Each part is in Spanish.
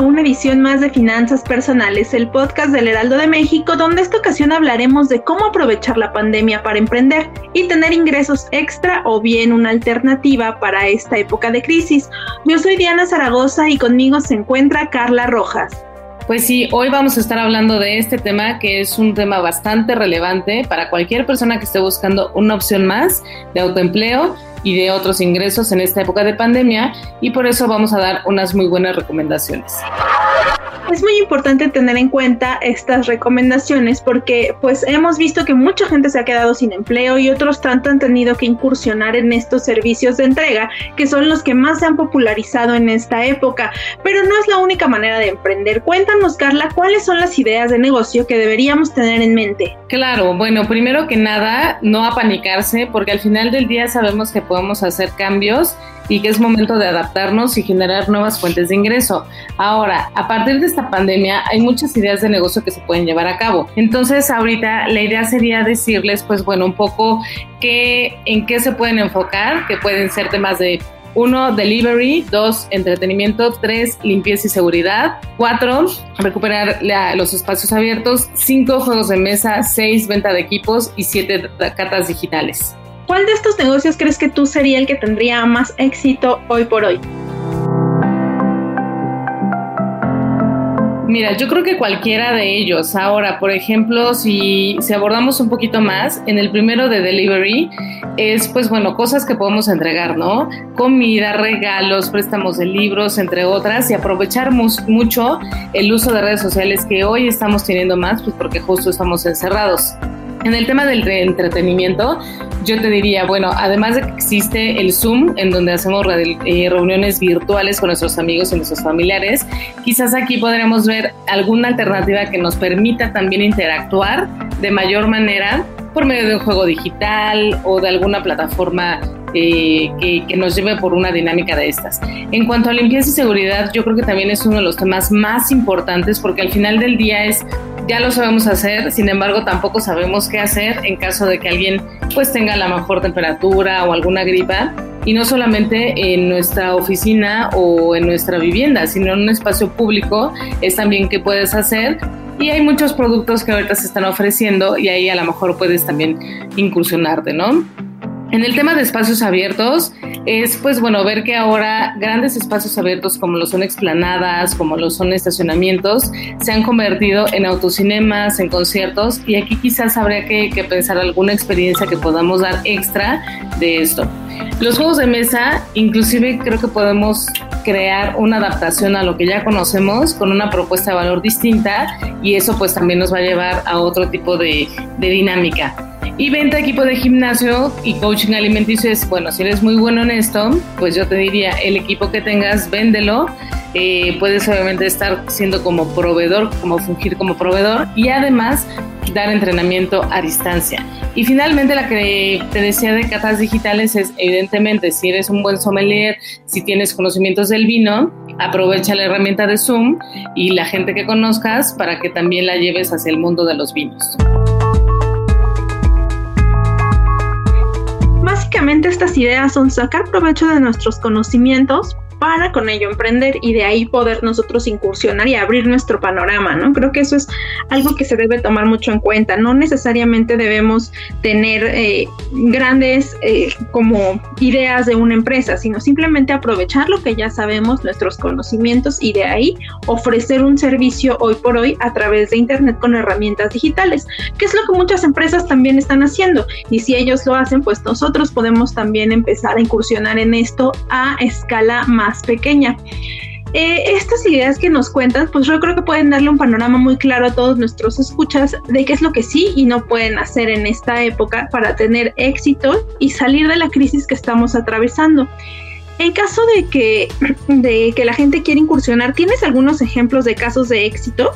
A una edición más de Finanzas Personales, el podcast del Heraldo de México, donde esta ocasión hablaremos de cómo aprovechar la pandemia para emprender y tener ingresos extra o bien una alternativa para esta época de crisis. Yo soy Diana Zaragoza y conmigo se encuentra Carla Rojas. Pues sí, hoy vamos a estar hablando de este tema que es un tema bastante relevante para cualquier persona que esté buscando una opción más de autoempleo y de otros ingresos en esta época de pandemia y por eso vamos a dar unas muy buenas recomendaciones. Es muy importante tener en cuenta estas recomendaciones porque pues hemos visto que mucha gente se ha quedado sin empleo y otros tanto han tenido que incursionar en estos servicios de entrega que son los que más se han popularizado en esta época, pero no es la única manera de emprender. Cuéntanos Carla, ¿cuáles son las ideas de negocio que deberíamos tener en mente? Claro, bueno, primero que nada, no apanicarse porque al final del día sabemos que podemos hacer cambios y que es momento de adaptarnos y generar nuevas fuentes de ingreso. Ahora, a partir de esta pandemia hay muchas ideas de negocio que se pueden llevar a cabo. Entonces, ahorita la idea sería decirles, pues bueno, un poco qué, en qué se pueden enfocar, que pueden ser temas de uno, delivery. Dos, entretenimiento. Tres, limpieza y seguridad. Cuatro, recuperar los espacios abiertos. Cinco, juegos de mesa. Seis, venta de equipos. Y siete, catas digitales. ¿Cuál de estos negocios crees que tú sería el que tendría más éxito hoy por hoy? Mira, yo creo que cualquiera de ellos. Ahora, por ejemplo, si, si, abordamos un poquito más, en el primero de delivery es, pues bueno, cosas que podemos entregar, ¿no? Comida, regalos, préstamos de libros, entre otras, y aprovechar mucho el uso de redes sociales que hoy estamos teniendo más, pues porque justo estamos encerrados. En el tema del entretenimiento, yo te diría, bueno, además de que existe el Zoom, en donde hacemos eh, reuniones virtuales con nuestros amigos y nuestros familiares, quizás aquí podremos ver alguna alternativa que nos permita también interactuar de mayor manera por medio de un juego digital o de alguna plataforma eh, que, que, nos lleve por una dinámica de estas. En cuanto a limpieza y seguridad, yo creo que también es uno de los temas más importantes porque al final del día es ya lo sabemos hacer, sin embargo tampoco sabemos qué hacer en caso de que alguien pues tenga la mejor temperatura o alguna gripa y no solamente en nuestra oficina o en nuestra vivienda, sino en un espacio público es también qué puedes hacer y hay muchos productos que ahorita se están ofreciendo y ahí a lo mejor puedes también incursionarte, ¿no? En el tema de espacios abiertos, es pues bueno ver que ahora grandes espacios abiertos como lo son explanadas, como lo son estacionamientos, se han convertido en autocinemas, en conciertos y aquí quizás habría que, que pensar alguna experiencia que podamos dar extra de esto. Los juegos de mesa, inclusive creo que podemos crear una adaptación a lo que ya conocemos con una propuesta de valor distinta y eso pues también nos va a llevar a otro tipo de, de dinámica. Y venta equipo de gimnasio y coaching alimenticio es, bueno, si eres muy bueno en esto, pues yo te diría, el equipo que tengas, véndelo. Eh, puedes obviamente estar siendo como proveedor, como fungir como proveedor y además dar entrenamiento a distancia. Y finalmente la que te decía de catas digitales es evidentemente si eres un buen sommelier, si tienes conocimientos del vino, aprovecha la herramienta de Zoom y la gente que conozcas para que también la lleves hacia el mundo de los vinos. Básicamente estas ideas son sacar provecho de nuestros conocimientos para con ello emprender y de ahí poder nosotros incursionar y abrir nuestro panorama, ¿no? Creo que eso es algo que se debe tomar mucho en cuenta. No necesariamente debemos tener eh, grandes eh, como ideas de una empresa, sino simplemente aprovechar lo que ya sabemos, nuestros conocimientos y de ahí ofrecer un servicio hoy por hoy a través de Internet con herramientas digitales, que es lo que muchas empresas también están haciendo. Y si ellos lo hacen, pues nosotros nosotros podemos también empezar a incursionar en esto a escala más pequeña. Eh, estas ideas que nos cuentan, pues yo creo que pueden darle un panorama muy claro a todos nuestros escuchas de qué es lo que sí y no pueden hacer en esta época para tener éxito y salir de la crisis que estamos atravesando. En caso de que, de que la gente quiera incursionar, ¿tienes algunos ejemplos de casos de éxito?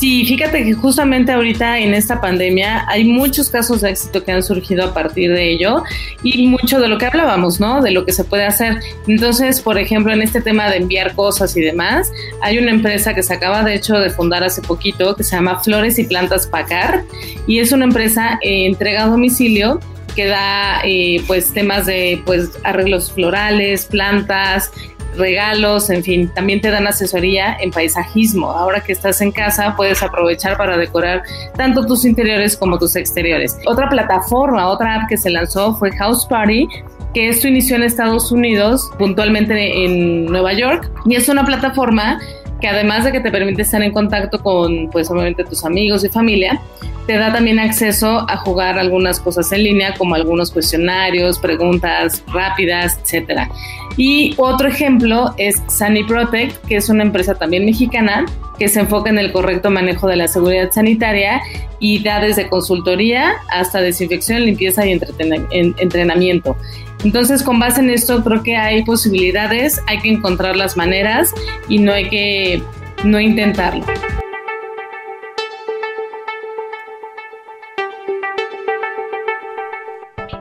Sí, fíjate que justamente ahorita en esta pandemia hay muchos casos de éxito que han surgido a partir de ello y mucho de lo que hablábamos, ¿no? De lo que se puede hacer. Entonces, por ejemplo, en este tema de enviar cosas y demás, hay una empresa que se acaba de hecho de fundar hace poquito que se llama Flores y Plantas Pacar y es una empresa eh, entrega a domicilio que da eh, pues temas de pues arreglos florales, plantas, regalos, en fin, también te dan asesoría en paisajismo. Ahora que estás en casa puedes aprovechar para decorar tanto tus interiores como tus exteriores. Otra plataforma, otra app que se lanzó fue House Party, que esto inició en Estados Unidos, puntualmente en Nueva York, y es una plataforma que además de que te permite estar en contacto con, pues obviamente tus amigos y familia, te da también acceso a jugar algunas cosas en línea, como algunos cuestionarios, preguntas rápidas, etcétera. Y otro ejemplo es Sunny Protect, que es una empresa también mexicana que se enfoca en el correcto manejo de la seguridad sanitaria y da desde consultoría hasta desinfección, limpieza y entrenamiento. Entonces, con base en esto, creo que hay posibilidades, hay que encontrar las maneras y no hay que no intentarlo.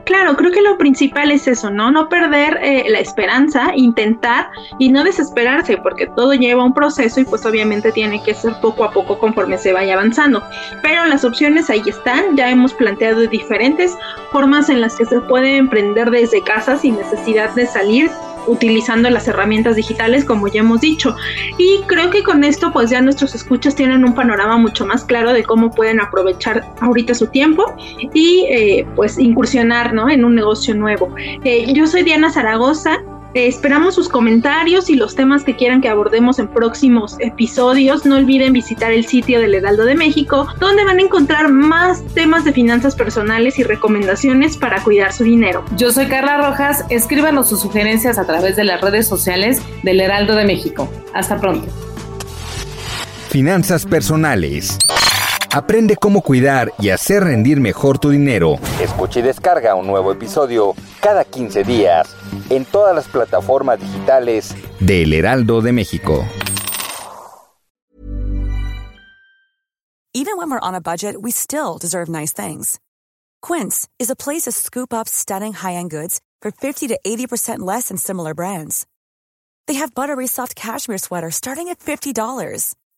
Claro, creo que lo principal es eso, ¿no? No perder eh, la esperanza, intentar y no desesperarse, porque todo lleva un proceso y pues obviamente tiene que ser poco a poco conforme se vaya avanzando. Pero las opciones ahí están, ya hemos planteado diferentes formas en las que se puede emprender desde casa sin necesidad de salir utilizando las herramientas digitales, como ya hemos dicho. Y creo que con esto, pues ya nuestros escuchas tienen un panorama mucho más claro de cómo pueden aprovechar ahorita su tiempo y eh, pues incursionar ¿no? en un negocio nuevo. Eh, yo soy Diana Zaragoza esperamos sus comentarios y los temas que quieran que abordemos en próximos episodios. No olviden visitar el sitio del Heraldo de México, donde van a encontrar más temas de finanzas personales y recomendaciones para cuidar su dinero. Yo soy Carla Rojas. Escríbanos sus sugerencias a través de las redes sociales del Heraldo de México. Hasta pronto. Finanzas personales. Aprende cómo cuidar y hacer rendir mejor tu dinero. Escucha y descarga un nuevo episodio cada 15 días en todas las plataformas digitales de El Heraldo de México. Even when we're on a budget, we still deserve nice things. Quince is a place to scoop up stunning high-end goods for 50 to 80% less than similar brands. They have buttery soft cashmere sweaters starting at $50,